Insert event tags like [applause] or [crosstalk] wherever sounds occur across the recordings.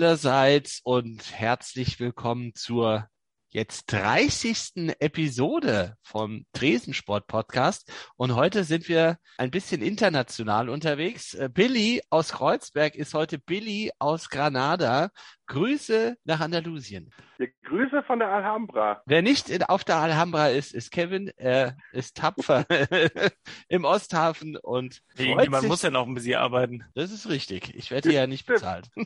allerseits und herzlich willkommen zur jetzt 30. Episode vom Tresensport Podcast. Und heute sind wir ein bisschen international unterwegs. Äh, Billy aus Kreuzberg ist heute Billy aus Granada. Grüße nach Andalusien. Ja, Grüße von der Alhambra. Wer nicht in, auf der Alhambra ist, ist Kevin. Er ist tapfer [laughs] im Osthafen und man muss ja noch ein bisschen arbeiten. Das ist richtig. Ich werde ja nicht bezahlt. [laughs]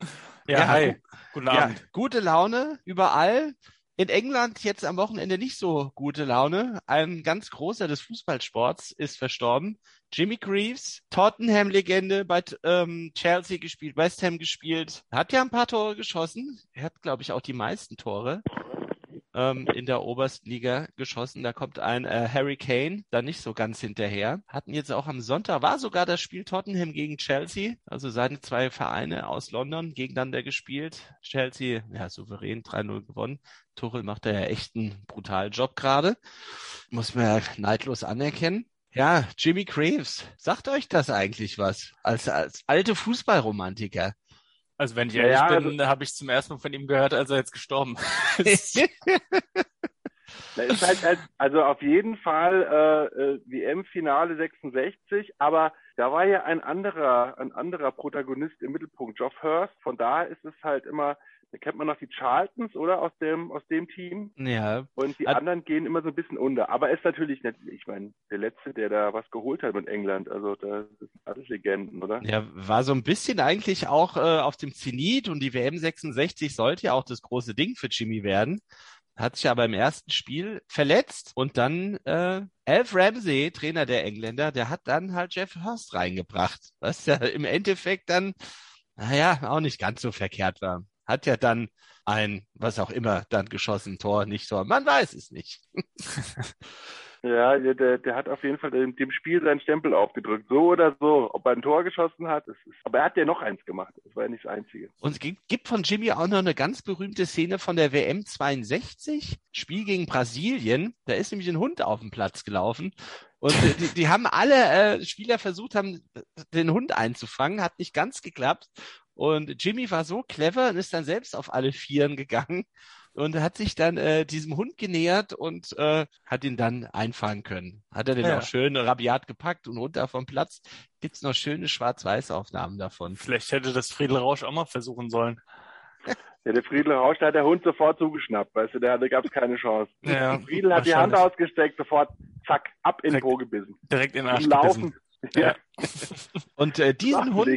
[laughs] ja, ja, hi. Guten Abend. Ja, gute Laune überall. In England jetzt am Wochenende nicht so gute Laune. Ein ganz großer des Fußballsports ist verstorben. Jimmy Greaves, Tottenham-Legende, bei ähm, Chelsea gespielt, West Ham gespielt. Hat ja ein paar Tore geschossen. Er hat, glaube ich, auch die meisten Tore ähm, in der obersten Liga geschossen. Da kommt ein äh, Harry Kane da nicht so ganz hinterher. Hatten jetzt auch am Sonntag, war sogar das Spiel Tottenham gegen Chelsea, also seine zwei Vereine aus London gegeneinander gespielt. Chelsea, ja, souverän 3-0 gewonnen. Tuchel macht da ja echt einen brutalen Job gerade. Muss man ja neidlos anerkennen. Ja, Jimmy Graves, sagt euch das eigentlich was? Als, als alte Fußballromantiker. Also wenn ich ehrlich ja, bin, also, habe ich zum ersten Mal von ihm gehört, als er jetzt gestorben [laughs] ist. ist halt, halt, also auf jeden Fall äh, äh WM-Finale 66, aber da war ja ein anderer, ein anderer Protagonist im Mittelpunkt, Geoff Hurst. Von daher ist es halt immer da kennt man noch die Charltons, oder? Aus dem, aus dem Team. Ja. Und die Hat... anderen gehen immer so ein bisschen unter. Aber ist natürlich nicht, ich meine, der Letzte, der da was geholt hat mit England. Also, das sind alles Legenden, oder? Ja, war so ein bisschen eigentlich auch äh, auf dem Zenit und die WM 66 sollte ja auch das große Ding für Jimmy werden. Hat sich aber im ersten Spiel verletzt und dann äh, Alf Ramsey, Trainer der Engländer, der hat dann halt Jeff Hurst reingebracht, was ja im Endeffekt dann, naja, auch nicht ganz so verkehrt war hat ja dann ein, was auch immer, dann geschossen, Tor, nicht Tor. Man weiß es nicht. [laughs] ja, der, der hat auf jeden Fall dem, Spiel seinen Stempel aufgedrückt. So oder so. Ob er ein Tor geschossen hat, ist, aber er hat ja noch eins gemacht. Das war ja nicht das Einzige. Und es gibt von Jimmy auch noch eine ganz berühmte Szene von der WM 62. Spiel gegen Brasilien. Da ist nämlich ein Hund auf dem Platz gelaufen. Und die, die haben alle äh, Spieler versucht, haben den Hund einzufangen, hat nicht ganz geklappt. Und Jimmy war so clever und ist dann selbst auf alle Vieren gegangen und hat sich dann äh, diesem Hund genähert und äh, hat ihn dann einfangen können. Hat er den ja. auch schön rabiat gepackt und runter vom Platz. Gibt's noch schöne Schwarz-Weiß-Aufnahmen davon. Vielleicht hätte das Friedel Rausch auch mal versuchen sollen. [laughs] Ja, der Friedel Rausch, da hat der Hund sofort zugeschnappt, weißt du, da, da gab es keine Chance. Ja, Friedel hat die Hand ausgesteckt, sofort, zack, ab in den Po gebissen. Direkt in den Arsch Laufen, ja. Und äh, diesen Hund,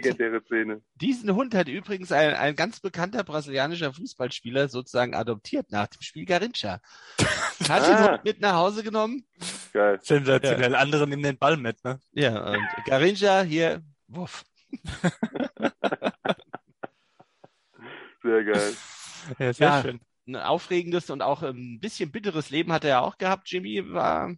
diesen Hund hat übrigens ein, ein ganz bekannter brasilianischer Fußballspieler sozusagen adoptiert nach dem Spiel Garincha. [laughs] Hat ah. den Hund mit nach Hause genommen. Geil. Sensationell. Ja. Andere nehmen den Ball mit, ne? Ja, und Garincha hier, wuff. [laughs] sehr geil. Ja, sehr ja, schön. Ein aufregendes und auch ein bisschen bitteres Leben hat er ja auch gehabt. Jimmy war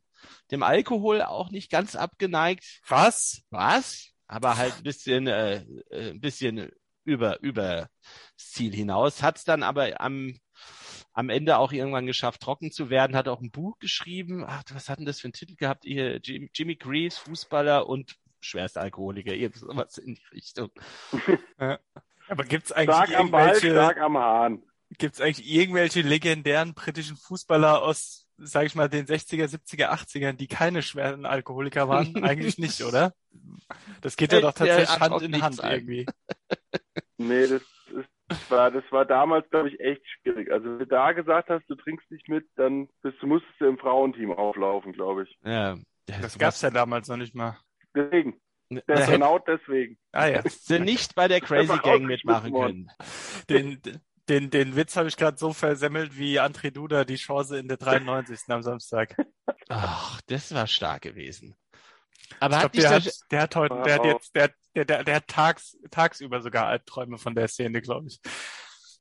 dem Alkohol auch nicht ganz abgeneigt. Was? Was? Aber halt ein bisschen, äh, äh ein bisschen über, über das Ziel hinaus. Hat es dann aber am, am Ende auch irgendwann geschafft, trocken zu werden, hat auch ein Buch geschrieben. Ach, was hat denn das für einen Titel gehabt? Hier, Jimmy Greaves, Fußballer und Schwerstalkoholiker, irgendwas in die Richtung. [laughs] aber gibt's eigentlich stark am Ball, stark am Hahn. Gibt's eigentlich irgendwelche legendären britischen Fußballer aus sage ich mal, den 60er, 70er, 80ern, die keine schweren Alkoholiker waren? Eigentlich nicht, oder? Das geht ja doch tatsächlich Hand in Hand sein. irgendwie. Nee, das, ist, das, war, das war damals, glaube ich, echt schwierig. Also wenn du da gesagt hast, du trinkst nicht mit, dann bist du, musstest du im Frauenteam auflaufen, glaube ich. Ja. Das gab's ja damals noch nicht mal. Deswegen. Das genau deswegen. Ah ja. Sie nicht bei der Crazy Gang mitmachen können. Den, den, den Witz habe ich gerade so versemmelt wie André Duda die Chance in der 93. am Samstag. Ach, das war stark gewesen. Aber hat glaub, der, hat, der hat heute, der hat jetzt, der, der, der, der hat tags, tagsüber sogar Albträume von der Szene, glaube ich.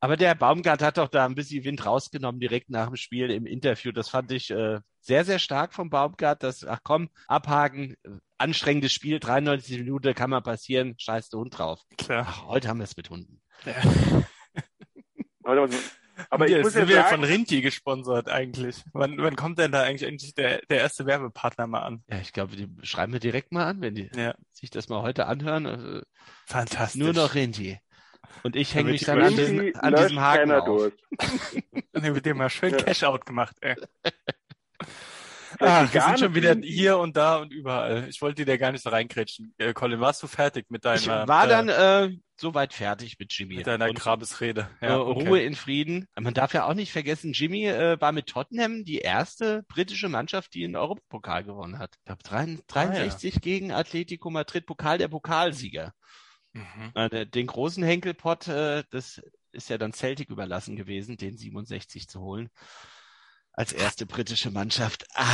Aber der Baumgart hat doch da ein bisschen Wind rausgenommen direkt nach dem Spiel im Interview. Das fand ich äh, sehr, sehr stark vom Baumgart. Das, ach komm, abhaken, anstrengendes Spiel, 93 Minuten kann mal passieren, scheiß der Hund drauf. Klar. Ach, heute haben wir es mit Hunden. Ja. Aber ich muss sind ja wir sagen, von Rinti gesponsert eigentlich. Wann, wann kommt denn da eigentlich endlich der, der erste Werbepartner mal an? Ja, ich glaube, die schreiben wir direkt mal an, wenn die ja. sich das mal heute anhören. Also, Fantastisch. Nur noch Rindy. Und ich hänge mich dann an, diesen, an diesem Haken auf. durch. [laughs] Dann wird dir mal schön Ja. Cash-Out gemacht, ey. [laughs] Ah, die wir sind schon wieder hier und da und überall. Ich wollte dir gar nicht so reinkrätschen. Äh, Colin, warst du fertig mit deiner, Ich war dann äh, soweit fertig mit Jimmy. mit deiner Und, Grabesrede? äh, Ruhe in Frieden. Man darf ja auch nicht vergessen, Jimmy äh, war mit Tottenham die erste britische Mannschaft, die den Europapokal gewonnen hat. Ich glaube 63 gegen Atletico Madrid, Pokal der Pokalsieger. Mhm. Äh, den großen Henkelpott, äh, das ist ja dann Celtic überlassen gewesen, den 67 zu holen. Als erste britische Mannschaft. Ah.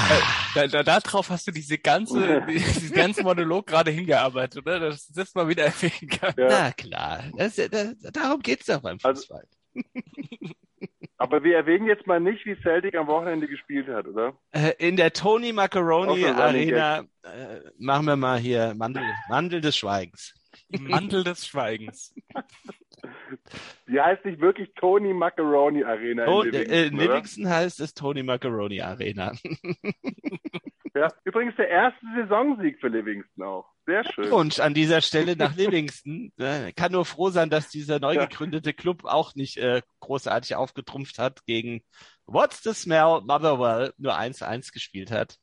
Da, da, da drauf hast du diese ganze, [laughs] diesen ganzen Monolog gerade hingearbeitet, oder? Dass du das mal wieder erwähnen kannst. Ja. Na klar, das, das, darum geht's doch beim Also- Fußball. [laughs] Aber wir erwähnen jetzt mal nicht, wie Celtic am Wochenende gespielt hat, oder? Äh, in der Tony Macaroni Arena äh, machen wir mal hier Mandel, Mandel des Schweigens. Im Mantel des Schweigens. [laughs] Die heißt nicht wirklich Tony Macaroni Arena Oh, in äh, Livingston, in? Livingston heißt es Tony Macaroni Arena. [laughs] Ja. Übrigens der erste Saisonsieg für Livingston auch. Sehr schön. Glückwunsch an dieser Stelle nach Livingston. Äh, kann nur froh sein, dass dieser neu Ja. gegründete Club auch nicht äh, großartig aufgetrumpft hat gegen What's the Smell Motherwell nur 1-1 gespielt hat.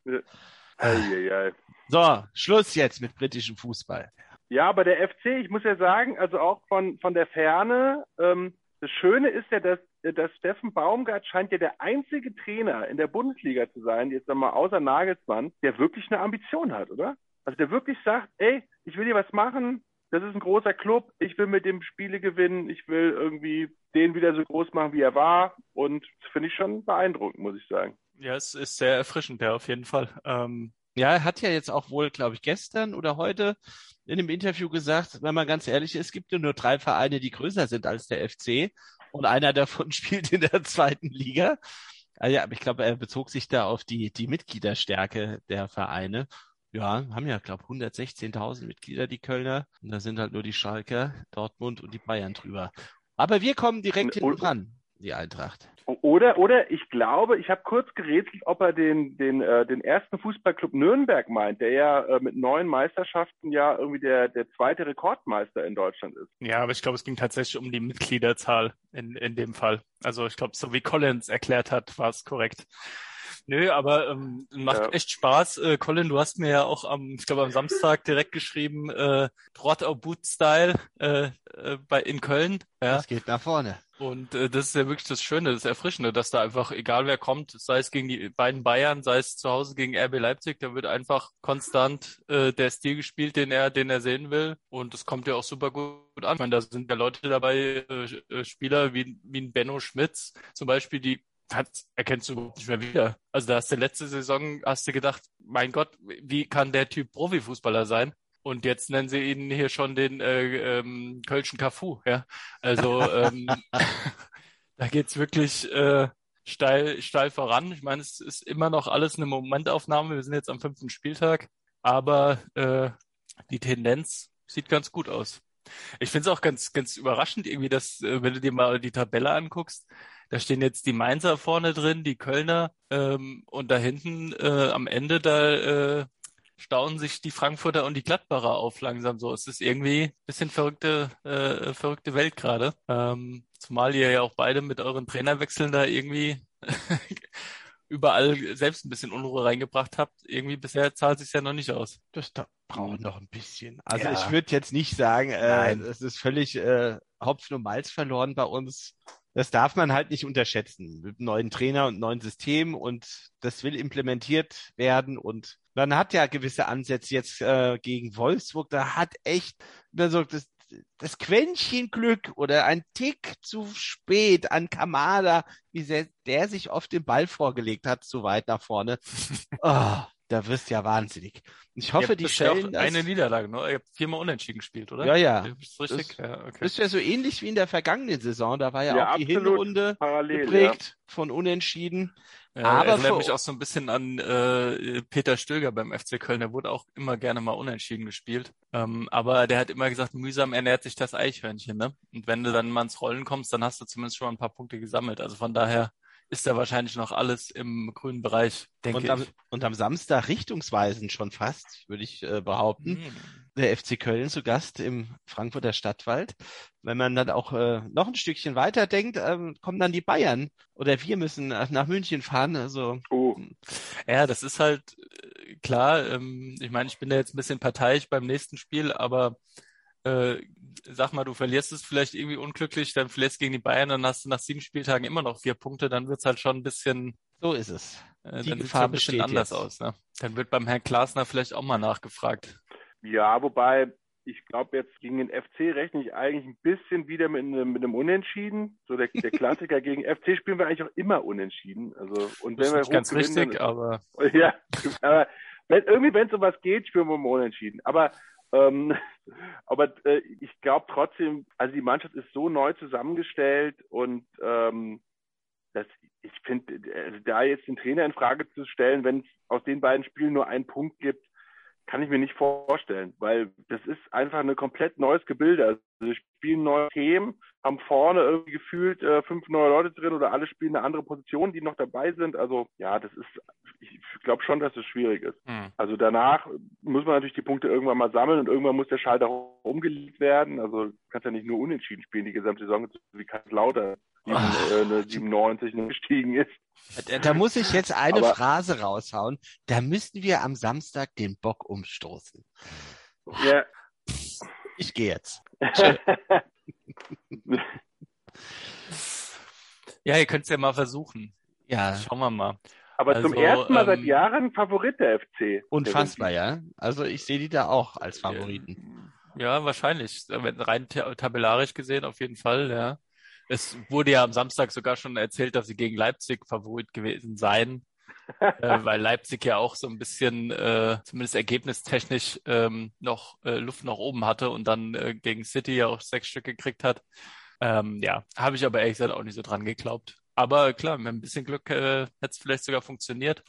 Eieiei. So, Schluss jetzt mit britischem Fußball. Ja, aber der FC, ich muss ja sagen, also auch von, von der Ferne, ähm, das Schöne ist ja, dass, dass Steffen Baumgart scheint ja der einzige Trainer in der Bundesliga zu sein, jetzt einmal außer Nagelsmann, der wirklich eine Ambition hat, oder? Also der wirklich sagt, ey, ich will hier was machen, das ist ein großer Club, ich will mit dem Spiele gewinnen, ich will irgendwie den wieder so groß machen, wie er war und das finde ich schon beeindruckend, muss ich sagen. Ja, es ist sehr erfrischend, ja, auf jeden Fall. Ähm, Ja, er hat ja jetzt auch wohl, glaube ich, gestern oder heute in einem Interview gesagt, wenn man ganz ehrlich ist, es gibt ja nur drei Vereine, die größer sind als der FC und einer davon [laughs] spielt in der zweiten Liga. Ah ja, aber ich glaube, er bezog sich da auf die, die Mitgliederstärke der Vereine. Ja, haben ja, glaube 116.000 Mitglieder, die Kölner. Und da sind halt nur die Schalker, Dortmund und die Bayern drüber. Aber wir kommen direkt hinten dran, die Eintracht. Oder, oder ich glaube, ich habe kurz gerätselt, ob er den, den, äh, den ersten Fußballclub Nürnberg meint, der ja äh, mit neun Meisterschaften ja irgendwie der, der zweite Rekordmeister in Deutschland ist. ja, aber ich glaube, es ging tatsächlich um die Mitgliederzahl in, in dem Fall. Also ich glaube, so wie Collins erklärt hat, war es korrekt. Nö, aber ähm, macht Ja. echt Spaß. Äh, Colin, du hast mir ja auch am, ich glaube am Samstag direkt geschrieben, äh, Trot au Boot Style äh, äh, bei in Köln. Ja. Das geht nach vorne. Und äh, das ist ja wirklich das Schöne, das Erfrischende, dass da einfach, egal wer kommt, sei es gegen die beiden Bayern, sei es zu Hause gegen RB Leipzig, da wird einfach konstant äh, der Stil gespielt, den er, den er sehen will. Und das kommt ja auch super gut an. Ich meine, da sind ja Leute dabei, äh, äh, Spieler wie, wie ein Benno Schmitz zum Beispiel, die erkennst du überhaupt nicht mehr wieder. Also da hast du letzte Saison, hast du gedacht, mein Gott, wie kann der Typ Profifußballer sein? Und jetzt nennen sie ihn hier schon den äh, ähm, Kölschen Cafu, ja. Also ähm, [laughs] da geht's wirklich äh, steil, steil voran. Ich meine, es ist immer noch alles eine Momentaufnahme. Wir sind jetzt am fünften Spieltag, aber äh, die Tendenz sieht ganz gut aus. Ich finde es auch ganz, ganz überraschend irgendwie, dass, äh, wenn du dir mal die Tabelle anguckst, da stehen jetzt die Mainzer vorne drin, die Kölner ähm, und da hinten äh, am Ende da äh, staunen sich die Frankfurter und die Gladbacher auf langsam so. Es ist irgendwie ein bisschen verrückte, äh, verrückte Welt gerade. Ähm, zumal ihr ja auch beide mit euren Trainerwechseln da irgendwie [laughs] überall selbst ein bisschen Unruhe reingebracht habt. Irgendwie bisher zahlt sich ja noch nicht aus. Das da braucht noch ein bisschen. Also Ja. ich würde jetzt nicht sagen, äh, Nein. es ist völlig äh, Hopfen und Malz verloren bei uns. Das darf man halt nicht unterschätzen. Mit neuen Trainer und neuen System und das will implementiert werden und man hat ja gewisse Ansätze jetzt äh, gegen Wolfsburg. Da hat echt da so das, das Quäntchen Glück oder ein Tick zu spät an Kamada, wie sehr der sich oft den Ball vorgelegt hat, zu weit nach vorne. Oh, [laughs] da wirst du ja wahnsinnig. Ich hoffe, die stellen das. eine Niederlage, ne? Ihr habt viermal unentschieden gespielt, oder? Ja, ja. Ist das richtig? ja, okay. Das ist ja so ähnlich wie in der vergangenen Saison. Da war ja, Ja, auch die. Hinrunde Parallel, geprägt von Unentschieden. Ja, Aber erinnert für- mich auch so ein bisschen an äh, Peter Stöger beim FC Köln. Der wurde auch immer gerne mal unentschieden gespielt. Ähm, aber der hat immer gesagt, mühsam ernährt sich das Eichhörnchen. Ne? Und wenn du dann mal ins Rollen kommst, dann hast du zumindest schon mal ein paar Punkte gesammelt. Also von daher ist da wahrscheinlich noch alles im grünen Bereich, denke und am, ich. Und am Samstag richtungsweisend schon fast, würde ich äh, behaupten. Mhm. Der FC Köln zu Gast im Frankfurter Stadtwald. Wenn man dann auch äh, noch ein Stückchen weiter denkt, ähm, kommen dann die Bayern oder wir müssen nach, nach München fahren. Also oh. ja, das ist halt äh, klar. Ähm, ich meine, ich bin da jetzt ein bisschen parteiisch beim nächsten Spiel, aber äh, sag mal, du verlierst es vielleicht irgendwie unglücklich, dann verlierst gegen die Bayern, dann hast du nach sieben Spieltagen immer noch vier Punkte, dann wird's halt schon ein bisschen. So ist es. Äh, die dann sieht's ein bisschen anders jetzt. aus. Ne? Dann wird beim Herrn Klasner vielleicht auch mal nachgefragt. Ja, wobei ich glaube, jetzt gegen den FC rechne ich eigentlich ein bisschen wieder mit einem, mit einem Unentschieden. So der, der Klassiker [laughs] gegen FC spielen wir eigentlich auch immer unentschieden. Also und wenn wir nicht ganz richtig, dann, aber [laughs] ja, aber wenn, irgendwie wenn es um was geht, spielen wir immer Unentschieden. Aber ähm, [laughs] aber äh, ich glaube trotzdem, also die Mannschaft ist so neu zusammengestellt und ähm, das, ich finde, also da jetzt den Trainer in Frage zu stellen, wenn es aus den beiden Spielen nur einen Punkt gibt, kann ich mir nicht vorstellen, weil das ist einfach ein komplett neues Gebilde. Also wir spielen neue Themen, haben vorne irgendwie gefühlt äh, fünf neue Leute drin oder alle spielen eine andere Position, die noch dabei sind. Also ja, das ist, glaube schon, dass es schwierig ist. Mhm. Also danach muss man natürlich die Punkte irgendwann mal sammeln und irgendwann muss der Schalter umgelegt werden. Also du kannst ja nicht nur unentschieden spielen die gesamte Saison, wie Lauter 97 äh, gestiegen ist. Da, da, muss ich jetzt eine Aber, Phrase raushauen. Da müssten wir am Samstag den Bock umstoßen. Ja. Ich gehe jetzt. [laughs] ja, ihr könnt es ja mal versuchen. Ja. Schauen wir mal. Aber also, zum ersten Mal ähm, seit Jahren Favorit der FC. Unfassbar, ja. Also ich sehe die da auch als Favoriten. Ja, wahrscheinlich. Rein tabellarisch gesehen auf jeden Fall, ja. Es wurde ja am Samstag sogar schon erzählt, dass sie gegen Leipzig Favorit gewesen seien, [laughs] äh, weil Leipzig ja auch so ein bisschen, äh, zumindest ergebnistechnisch, ähm, noch äh, Luft nach oben hatte und dann äh, gegen City ja auch sechs Stück gekriegt hat. Ähm, ja, habe ich aber ehrlich gesagt auch nicht so dran geglaubt. Aber klar, mit ein bisschen Glück äh, hätte es vielleicht sogar funktioniert.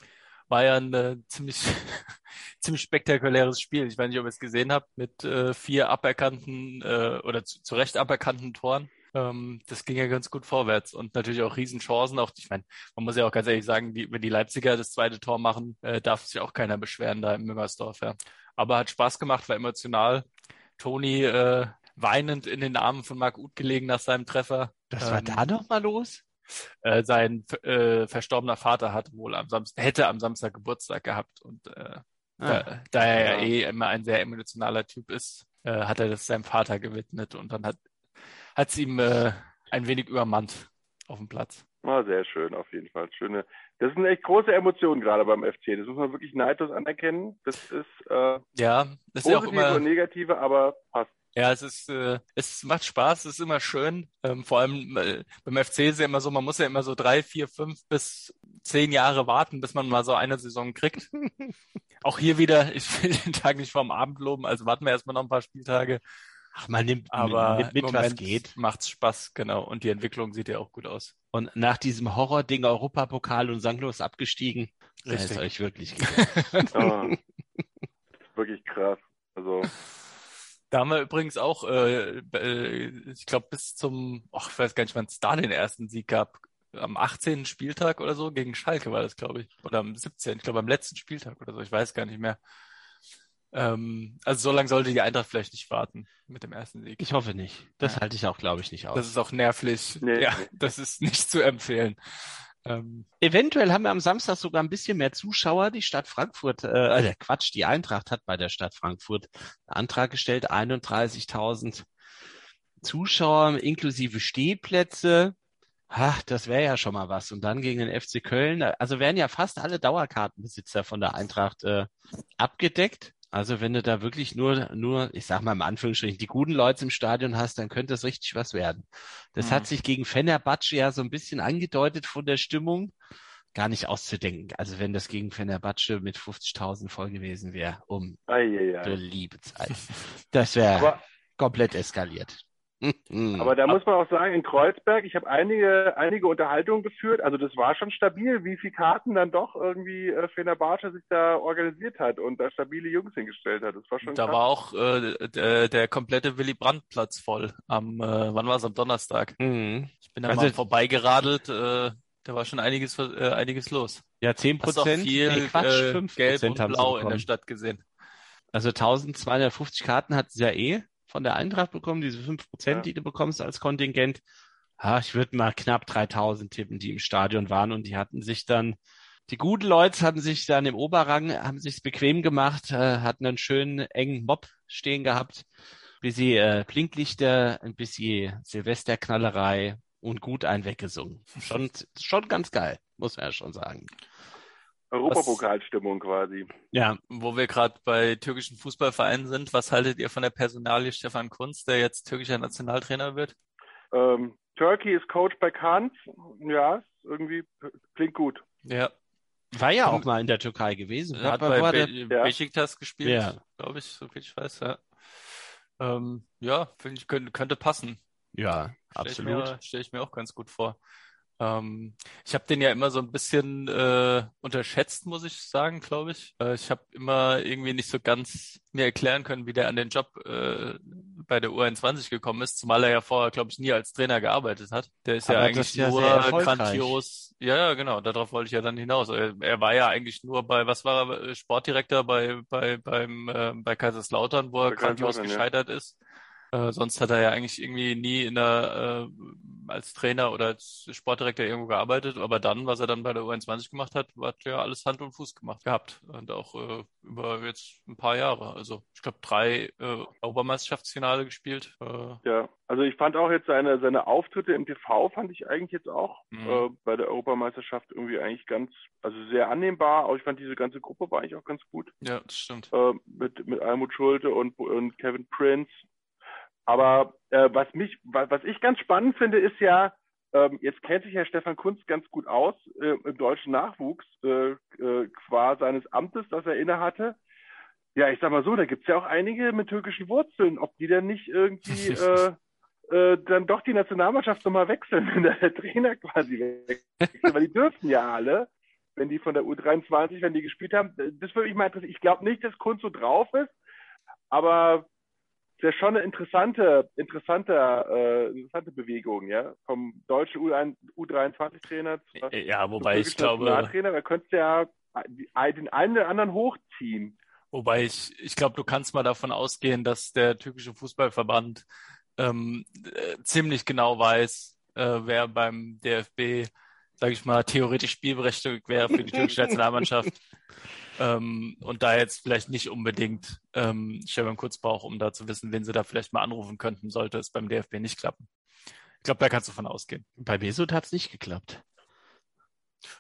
War ja ein äh, ziemlich, [laughs] ziemlich spektakuläres Spiel. Ich weiß nicht, ob ihr es gesehen habt, mit äh, vier aberkannten äh, oder zu, zu Recht aberkannten Toren. Ähm, das ging ja ganz gut vorwärts und natürlich auch Riesenchancen. Auch, ich meine, man muss ja auch ganz ehrlich sagen, die, wenn die Leipziger das zweite Tor machen, äh, darf sich auch keiner beschweren da im Müngersdorf. Ja. Aber hat Spaß gemacht, war emotional. Toni äh, weinend in den Armen von Marc Uth gelegen nach seinem Treffer. Das war ähm, da noch mal los? Äh, sein äh, verstorbener Vater hat wohl am Samstag, hätte am Samstag Geburtstag gehabt und äh, ah, da, da, er ja, ja eh immer ein sehr emotionaler Typ ist, äh, hat er das seinem Vater gewidmet und dann hat hat es ihm äh, ein wenig übermannt auf dem Platz. Ah, sehr schön, auf jeden Fall. Schöne. Das sind echt große Emotionen gerade beim FC. Das muss man wirklich neidlos anerkennen. Das ist äh, ja, das ist ja auch immer und negative, aber passt. Ja, es ist, äh, es macht Spaß, es ist immer schön. Ähm, vor allem äh, beim FC ist ja immer so, man muss ja immer so drei, vier, fünf bis zehn Jahre warten, bis man mal so eine Saison kriegt. [laughs] auch hier wieder, ich will den Tag nicht vorm Abend loben, also warten wir erstmal noch ein paar Spieltage. Ach, man nimmt aber mit, mit was geht. Macht's Spaß, genau. Und die Entwicklung sieht ja auch gut aus. Und nach diesem Horror-Ding Europapokal und sanglos abgestiegen, Richtig. ist euch wirklich [laughs] oh, wirklich krass. Also. Da haben wir übrigens auch, äh, äh, ich glaube, bis zum, ach, ich weiß gar nicht, wann es da den ersten Sieg gab. Am 18. Spieltag oder so gegen Schalke war das, glaube ich. Oder am 17. Ich glaube, am letzten Spieltag oder so. Ich weiß gar nicht mehr. Ähm, also so lange sollte die Eintracht vielleicht nicht warten mit dem ersten Sieg. Ich hoffe nicht. Das ja. halte ich auch, glaube ich, nicht aus. Das ist auch nervlich. Nee. Ja, das ist nicht zu empfehlen. Ähm, Eventuell haben wir am Samstag sogar ein bisschen mehr Zuschauer. Die Stadt Frankfurt, äh, äh Quatsch, die Eintracht hat bei der Stadt Frankfurt einen Antrag gestellt, 31.000 Zuschauer inklusive Stehplätze. Ach, das wäre ja schon mal was. Und dann gegen den FC Köln. Also werden ja fast alle Dauerkartenbesitzer von der Eintracht äh, abgedeckt. Also wenn du da wirklich nur, nur, ich sag mal im Anführungsstrichen, die guten Leute im Stadion hast, dann könnte das richtig was werden. Das mhm. hat sich gegen Fenerbahce ja so ein bisschen angedeutet von der Stimmung. Gar nicht auszudenken. Also wenn das gegen Fenerbahce mit 50.000 voll gewesen wäre, um ei, ei, ei. liebe Zeit. Das wäre komplett eskaliert. Aber da muss man auch sagen, in Kreuzberg, ich habe einige, einige Unterhaltungen geführt. Also das war schon stabil, wie viele Karten dann doch irgendwie äh, Fenerbahce sich da organisiert hat und da stabile Jungs hingestellt hat. Das war schon Da krass. war auch äh, der, der komplette Willy Brandt Platz voll. Am, äh, wann war es? Am Donnerstag. Mhm. Ich bin da also, mal vorbeigeradelt. Äh, da war schon einiges, äh, einiges los. Ja, 10 Prozent. viel nee, Quatsch, äh, Gelb und Blau in der Stadt gesehen. Also 1250 Karten hat sie ja eh von der Eintracht bekommen, diese 5 Prozent, ja. die du bekommst als Kontingent. Ah, ich würde mal knapp 3000 tippen, die im Stadion waren und die hatten sich dann, die guten Leute hatten sich dann im Oberrang, haben sich's bequem gemacht, äh, hatten einen schönen engen Mob stehen gehabt, bisschen äh, Blinklichter, ein bisschen Silvesterknallerei und gut ein weggesungen. Schon, schon ganz geil, muss man ja schon sagen. Europapokalstimmung quasi. Ja, wo wir gerade bei türkischen Fußballvereinen sind, was haltet ihr von der Personalie Stefan Kunz, der jetzt türkischer Nationaltrainer wird? Ähm, Turkey ist Coach bei Kant. Ja, irgendwie klingt gut. Ja. War ja auch mal in der Türkei gewesen. Hat, hat bei, bei Be der... Besiktas gespielt, ja. glaube ich, so viel ich weiß. Ja, ähm, ja finde ich, könnte, könnte passen. Ja, stell absolut. Stelle ich mir auch ganz gut vor. Ähm, ich habe den ja immer so ein bisschen äh, unterschätzt, muss ich sagen, glaube ich. Äh, ich habe immer irgendwie nicht so ganz mir erklären können, wie der an den Job äh, bei der U21 gekommen ist, zumal er ja vorher, glaube ich, nie als Trainer gearbeitet hat. Der ist Aber ja eigentlich ja nur grandios. Ja, ja, genau, darauf wollte ich ja dann hinaus. Er, er, war ja eigentlich nur bei, was war er, Sportdirektor bei, bei, beim, äh, bei Kaiserslautern, wo er grandios gescheitert ja. ist. Äh, sonst hat er ja eigentlich irgendwie nie in der, äh, als Trainer oder als Sportdirektor irgendwo gearbeitet. Aber dann, was er dann bei der U21 gemacht hat, hat ja alles Hand und Fuß gemacht gehabt. Und auch äh, über jetzt ein paar Jahre. Also ich glaube drei äh, Obermeisterschaftsfinale gespielt. Äh, ja, also ich fand auch jetzt seine, seine Auftritte im TV fand ich eigentlich jetzt auch mhm. äh, bei der Europameisterschaft irgendwie eigentlich ganz, also sehr annehmbar. Aber ich fand diese ganze Gruppe war eigentlich auch ganz gut. Ja, das stimmt. Äh, mit, mit Almut Schulte und, und Kevin Prince aber äh, was mich, was ich ganz spannend finde, ist ja, ähm, jetzt kennt sich Herr Stefan Kunz ganz gut aus äh, im deutschen Nachwuchs, äh, äh, qua seines Amtes, das er innehatte. Ja, ich sag mal so, da gibt's ja auch einige mit türkischen Wurzeln, ob die dann nicht irgendwie [laughs] äh, äh, dann doch die Nationalmannschaft nochmal wechseln, wenn der Trainer quasi wechselt, weil die dürfen ja alle, wenn die von der U23, wenn die gespielt haben, das würde mich mal interessieren. Ich glaube nicht, dass Kunz so drauf ist, aber ist ja schon eine interessante, interessante, äh, interessante Bewegung, ja, vom deutschen U23-Trainer zu ja, wobei ich glaube, Trainer, da könntest du ja den einen oder anderen hochziehen. Wobei ich, ich glaube, du kannst mal davon ausgehen, dass der türkische Fußballverband ähm, äh, ziemlich genau weiß, äh, wer beim DFB, sage ich mal, theoretisch spielberechtigt wäre für die türkische Nationalmannschaft. [laughs] Ähm, und da jetzt vielleicht nicht unbedingt ähm, Stefan Kurz braucht, um da zu wissen, wen sie da vielleicht mal anrufen könnten, sollte es beim DFB nicht klappen. Ich glaube, da kannst du von ausgehen. Bei Mesut hat es nicht geklappt.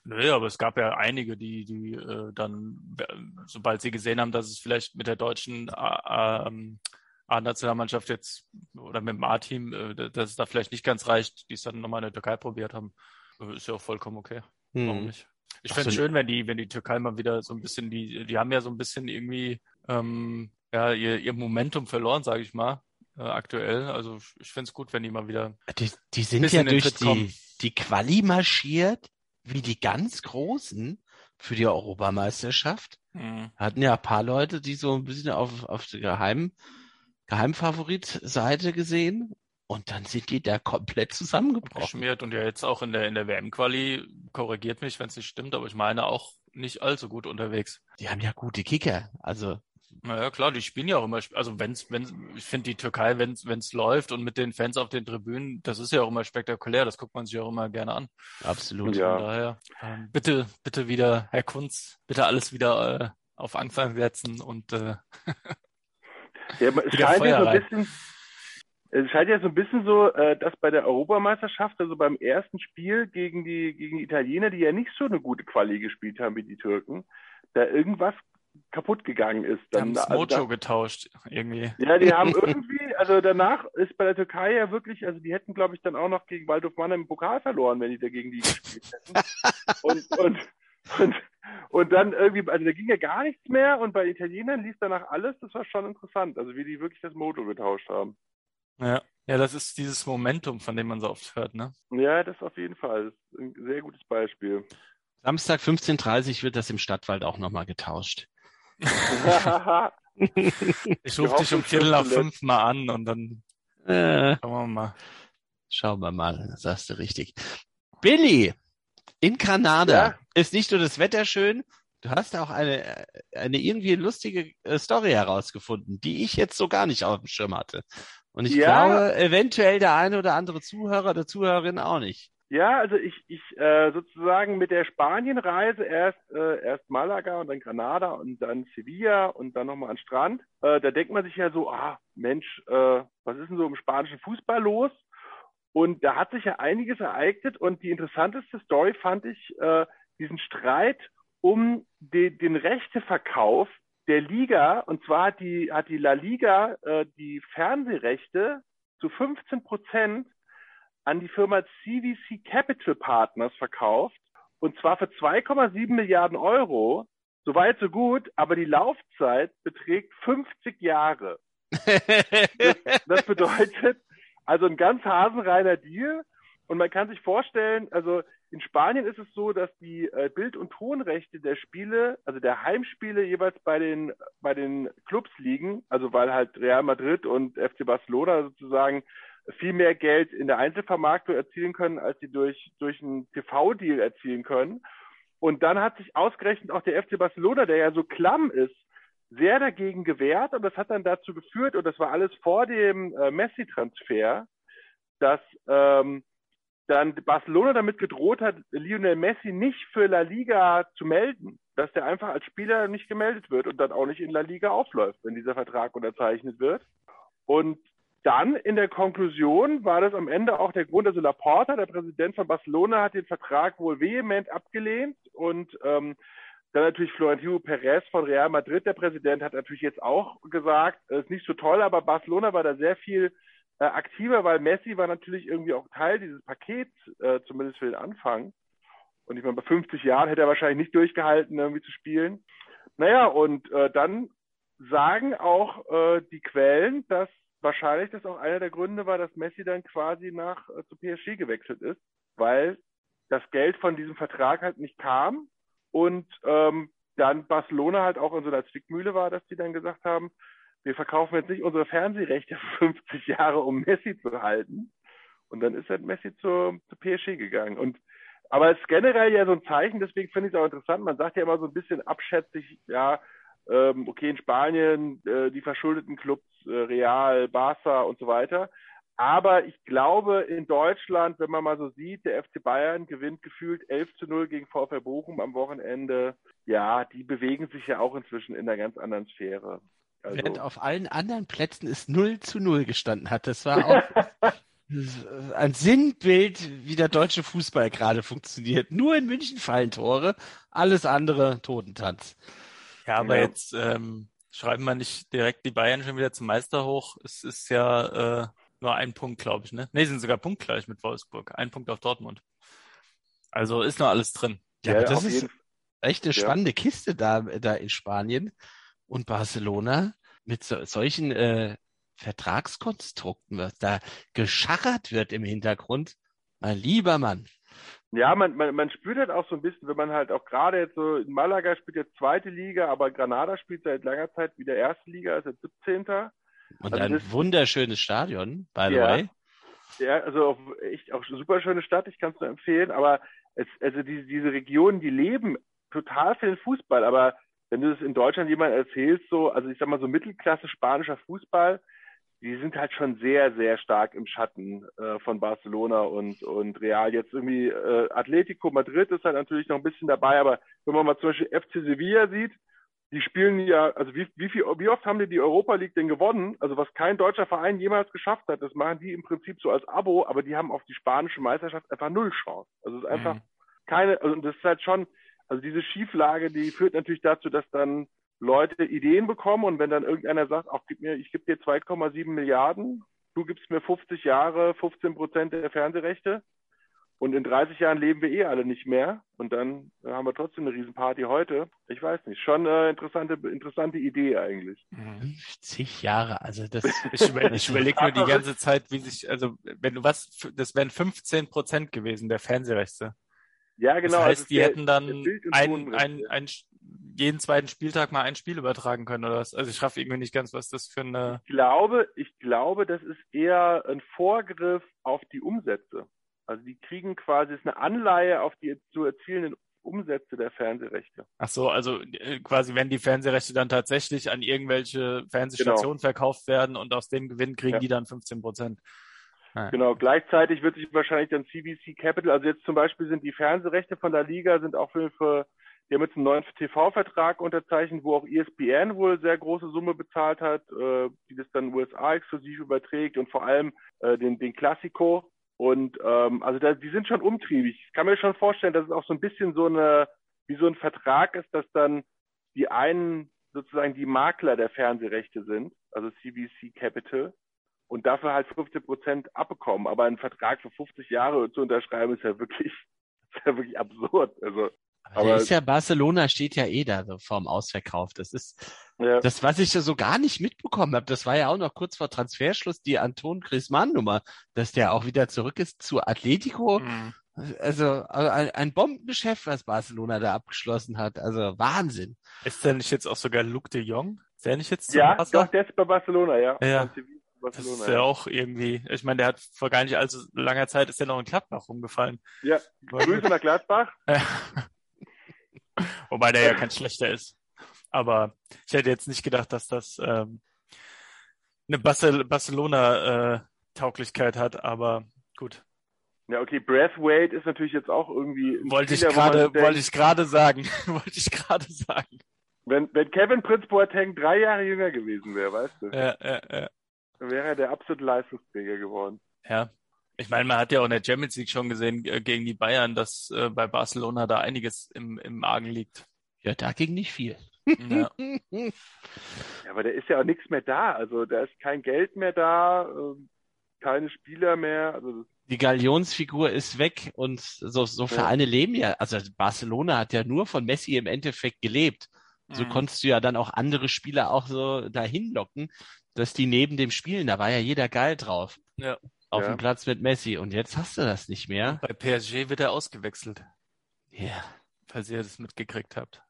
Nö, aber es gab ja einige, die, die äh, dann, sobald sie gesehen haben, dass es vielleicht mit der deutschen ähm, A-Nationalmannschaft jetzt oder mit dem A-Team, äh, dass es da vielleicht nicht ganz reicht, die es dann nochmal in der Türkei probiert haben, ist ja auch vollkommen okay. Hm. Warum nicht? Ich fände es schön, wenn die, wenn die Türkei mal wieder so ein bisschen, die, die haben ja so ein bisschen irgendwie ähm, ja, ihr, ihr Momentum verloren, sage ich mal, äh, aktuell. Also ich finde es gut, wenn die mal wieder. Die, die sind ja durch die, die Quali marschiert, wie die ganz Großen für die Europameisterschaft. Mhm. Hatten ja ein paar Leute, die so ein bisschen auf, auf der Geheim, Geheimfavorit-Seite gesehen und dann sind die da komplett zusammengebrochen. Geschmiert und ja jetzt auch in der, in der WM-Quali, korrigiert mich, wenn es nicht stimmt, aber ich meine auch nicht allzu gut unterwegs. Die haben ja gute Kicker, also. Naja, klar, die spielen ja auch immer, also wenn's, wenn, ich finde die Türkei, wenn es läuft und mit den Fans auf den Tribünen, das ist ja auch immer spektakulär, das guckt man sich auch immer gerne an. Absolut. Ja. Von daher, ähm, bitte, bitte wieder, Herr Kunz, bitte alles wieder äh, auf Anfang setzen und äh, [laughs] ja, es scheint ja so ein bisschen, es scheint ja so ein bisschen so, äh, dass bei der Europameisterschaft, also beim ersten Spiel gegen die, gegen die Italiener, die ja nicht so eine gute Quali gespielt haben wie die Türken, da irgendwas kaputt gegangen ist. Dann, die haben also Mojo da, getauscht, irgendwie. Ja, die haben [laughs] irgendwie, also danach ist bei der Türkei ja wirklich, also die hätten, glaube ich, dann auch noch gegen Waldhof Mannheim im Pokal verloren, wenn die dagegen die gespielt hätten. [laughs] und, und, und, und dann irgendwie, also da ging ja gar nichts mehr und bei Italienern lief danach alles, das war schon interessant, also wie die wirklich das Mojo getauscht haben. Ja. Ja, das ist dieses Momentum, von dem man so oft hört, ne? Ja, das auf jeden Fall. Das ist ein sehr gutes Beispiel. Samstag 15.30 Uhr wird das im Stadtwald auch nochmal getauscht. [laughs] ich rufe dich um Viertel nach fünf mal an und dann äh, schauen wir mal. Schauen wir mal, sagst du richtig. Billy, In Granada ja. ist nicht nur das Wetter schön, du hast auch eine, eine irgendwie lustige äh, Story herausgefunden, die ich jetzt so gar nicht auf dem Schirm hatte. Und ich ja. glaube, eventuell der eine oder andere Zuhörer oder Zuhörerin auch nicht. Ja, also ich, ich äh, sozusagen mit der Spanienreise erst äh, erst Malaga und dann Granada und dann Sevilla und dann nochmal an Strand. Äh, da denkt man sich ja so, ah Mensch, äh, was ist denn so im spanischen Fußball los? Und da hat sich ja einiges ereignet und die interessanteste Story fand ich äh, diesen Streit um de, den Rechteverkauf der Liga. Und zwar hat die, hat die La Liga äh, die Fernsehrechte zu 15 Prozent an die Firma CVC Capital Partners verkauft. Und zwar für 2,7 Milliarden Euro. Soweit, so gut, aber die Laufzeit beträgt 50 Jahre. das, [laughs] das bedeutet, also ein ganz hasenreiner Deal. Und man kann sich vorstellen, also in Spanien ist es so, dass die äh, Bild- und Tonrechte der Spiele, also der Heimspiele jeweils bei den, bei den Clubs liegen, also weil halt Real Madrid und FC Barcelona sozusagen viel mehr Geld in der Einzelvermarktung erzielen können, als sie durch, durch einen TV-Deal erzielen können. Und dann hat sich ausgerechnet auch der FC Barcelona, der ja so klamm ist, sehr dagegen gewehrt und das hat dann dazu geführt, und das war alles vor dem äh, Messi-Transfer, dass ähm, dann Barcelona damit gedroht hat, Lionel Messi nicht für La Liga zu melden, dass der einfach als Spieler nicht gemeldet wird und dann auch nicht in La Liga aufläuft, wenn dieser Vertrag unterzeichnet wird. Und dann in der Konklusion war das am Ende auch der Grund, also Laporta, der Präsident von Barcelona, hat den Vertrag wohl vehement abgelehnt und ähm, dann natürlich Florentino Perez von Real Madrid, der Präsident, hat natürlich jetzt auch gesagt, es ist nicht so toll, aber Barcelona war da sehr viel äh, aktiver, weil Messi war natürlich irgendwie auch Teil dieses Pakets, äh, zumindest für den Anfang. Und ich meine, bei 50 Jahren hätte er wahrscheinlich nicht durchgehalten, irgendwie zu spielen. Naja, und äh, dann sagen auch äh, die Quellen, dass wahrscheinlich das auch einer der Gründe war, dass Messi dann quasi nach äh, zu PSG gewechselt ist, weil das Geld von diesem Vertrag halt nicht kam und ähm, dann Barcelona halt auch in so einer Zwickmühle war, dass die dann gesagt haben, wir verkaufen jetzt nicht unsere Fernsehrechte [laughs] für 50 Jahre, um Messi zu halten. Und dann ist halt Messi zu, zu PSG gegangen. Und aber es ist generell ja so ein Zeichen, deswegen finde ich es auch interessant. Man sagt ja immer so ein bisschen abschätzig, ja, ähm, okay, in Spanien äh, die verschuldeten Clubs, äh, Real, Barca und so weiter. Aber ich glaube, in Deutschland, wenn man mal so sieht, der FC Bayern gewinnt gefühlt 11 zu 0 gegen VfL Bochum am Wochenende. Ja, die bewegen sich ja auch inzwischen in einer ganz anderen Sphäre. Also, Während auf allen anderen Plätzen es 0 zu 0 gestanden hat. Das war auch [laughs] ein Sinnbild, wie der deutsche Fußball gerade funktioniert. Nur in München fallen Tore, alles andere Totentanz. Ja, aber ja. jetzt ähm, schreiben wir nicht direkt die Bayern schon wieder zum Meister hoch. Es ist ja äh, nur ein Punkt, glaube ich, ne? Ne, sind sogar punktgleich mit Wolfsburg. Ein Punkt auf Dortmund. Also ist noch alles drin. Ja, ja aber das ist echt eine spannende Kiste da, da in Spanien und Barcelona mit so, solchen äh, Vertragskonstrukten, was da geschachert wird im Hintergrund. Mein lieber Mann. Ja, man, man, man spürt halt auch so ein bisschen, wenn man halt auch gerade jetzt so in Malaga spielt jetzt zweite Liga, aber Granada spielt seit langer Zeit wieder erste Liga, ist jetzt 17. Und also ein das, wunderschönes Stadion, by the ja, way. Ja, also auch echt auch super schöne Stadt, ich kann es nur empfehlen, aber es, also diese, diese Regionen, die leben total für den Fußball, aber wenn du es in Deutschland jemand erzählst, so, also ich sag mal so Mittelklasse spanischer Fußball, die sind halt schon sehr, sehr stark im Schatten äh, von Barcelona und, und Real. Jetzt irgendwie äh, Atletico Madrid ist halt natürlich noch ein bisschen dabei, aber wenn man mal zum Beispiel FC Sevilla sieht, die spielen ja, also wie, wie, viel, wie oft haben die die Europa League denn gewonnen? Also was kein deutscher Verein jemals geschafft hat, das machen die im Prinzip so als Abo, aber die haben auf die spanische Meisterschaft einfach null Chance. Also es ist einfach mhm. keine, also das ist halt schon, also diese Schieflage, die führt natürlich dazu, dass dann Leute Ideen bekommen und wenn dann irgendeiner sagt, ach, gib mir, ich gebe dir 2,7 Milliarden, du gibst mir 50 Jahre, 15 Prozent der Fernsehrechte und in 30 Jahren leben wir eh alle nicht mehr und dann haben wir trotzdem eine Riesenparty heute. Ich weiß nicht, schon eine interessante, interessante Idee eigentlich. 50 Jahre, also das. Ich, über, ich überlege nur die ganze Zeit, wie sich, also wenn du was, das wären 15 Prozent gewesen der Fernsehrechte. Ja, genau. Das heißt, also die hätten dann ein, ein, ein, jeden zweiten Spieltag mal ein Spiel übertragen können oder was? Also ich schaffe irgendwie nicht ganz, was das für eine. Ich glaube, ich glaube, das ist eher ein Vorgriff auf die Umsätze. Also die kriegen quasi ist eine Anleihe auf die zu erzielenden Umsätze der Fernsehrechte. Ach so, also äh, quasi wenn die Fernsehrechte dann tatsächlich an irgendwelche Fernsehstationen genau. verkauft werden und aus dem Gewinn kriegen ja. die dann 15 Prozent. Genau, gleichzeitig wird sich wahrscheinlich dann CBC Capital, also jetzt zum Beispiel sind die Fernsehrechte von der Liga, sind auch für, für die haben jetzt einen neuen TV-Vertrag unterzeichnet, wo auch ESPN wohl sehr große Summe bezahlt hat, äh, die das dann USA exklusiv überträgt und vor allem äh, den, den Classico. Und ähm, also da, die sind schon umtriebig. Ich kann mir schon vorstellen, dass es auch so ein bisschen so eine, wie so ein Vertrag ist, dass dann die einen sozusagen die Makler der Fernsehrechte sind, also CBC Capital, und dafür halt 15 Prozent abbekommen. Aber einen Vertrag für 50 Jahre zu unterschreiben, ist ja wirklich, [laughs] ist ja wirklich absurd. Also aber, ist ja Barcelona steht ja eh da so vorm Ausverkauf. Das ist ja. das, was ich so gar nicht mitbekommen habe. Das war ja auch noch kurz vor Transferschluss die Anton Griezmann Nummer, dass der auch wieder zurück ist zu Atletico. Mhm. Also ein, ein Bombengeschäft, was Barcelona da abgeschlossen hat. Also Wahnsinn. Ist der nicht jetzt auch sogar Luke de Jong? Ist der nicht jetzt Ja, doch, der ist bei Barcelona, ja. ja. Barcelona, das ist ja, ja, auch irgendwie, ich meine, der hat vor gar nicht allzu langer Zeit ist der noch in Gladbach rumgefallen. Ja, Grüße nach Gladbach. [laughs] Wobei der ja kein schlechter ist. Aber ich hätte jetzt nicht gedacht, dass das ähm, eine Barcelona-Tauglichkeit äh, hat, aber gut. Ja, okay, Breathwaite ist natürlich jetzt auch irgendwie. Wollte ich gerade, wollte ich gerade sagen, [laughs] wollte ich gerade sagen. Wenn, wenn Kevin Prince Boateng drei Jahre jünger gewesen wäre, weißt du? Ja, ja, ja. Dann wäre er der absolute Leistungsträger geworden. Ja. Ich meine, man hat ja auch in der Champions League schon gesehen äh, gegen die Bayern, dass äh, bei Barcelona da einiges im, im Argen liegt. Ja, dagegen nicht viel. [laughs] Ja. ja, aber da ist ja auch nichts mehr da. Also da ist kein Geld mehr da, äh, keine Spieler mehr. Also die Galionsfigur ist weg und so, so Vereine ja. leben ja. Also Barcelona hat ja nur von Messi im Endeffekt gelebt. So mhm. konntest du ja dann auch andere Spieler auch so dahin locken, dass die neben dem Spielen, da war ja jeder geil drauf. Ja auf ja. dem Platz mit Messi. Und jetzt hast du das nicht mehr. Bei PSG wird er ausgewechselt. Ja. Falls ihr das mitgekriegt habt.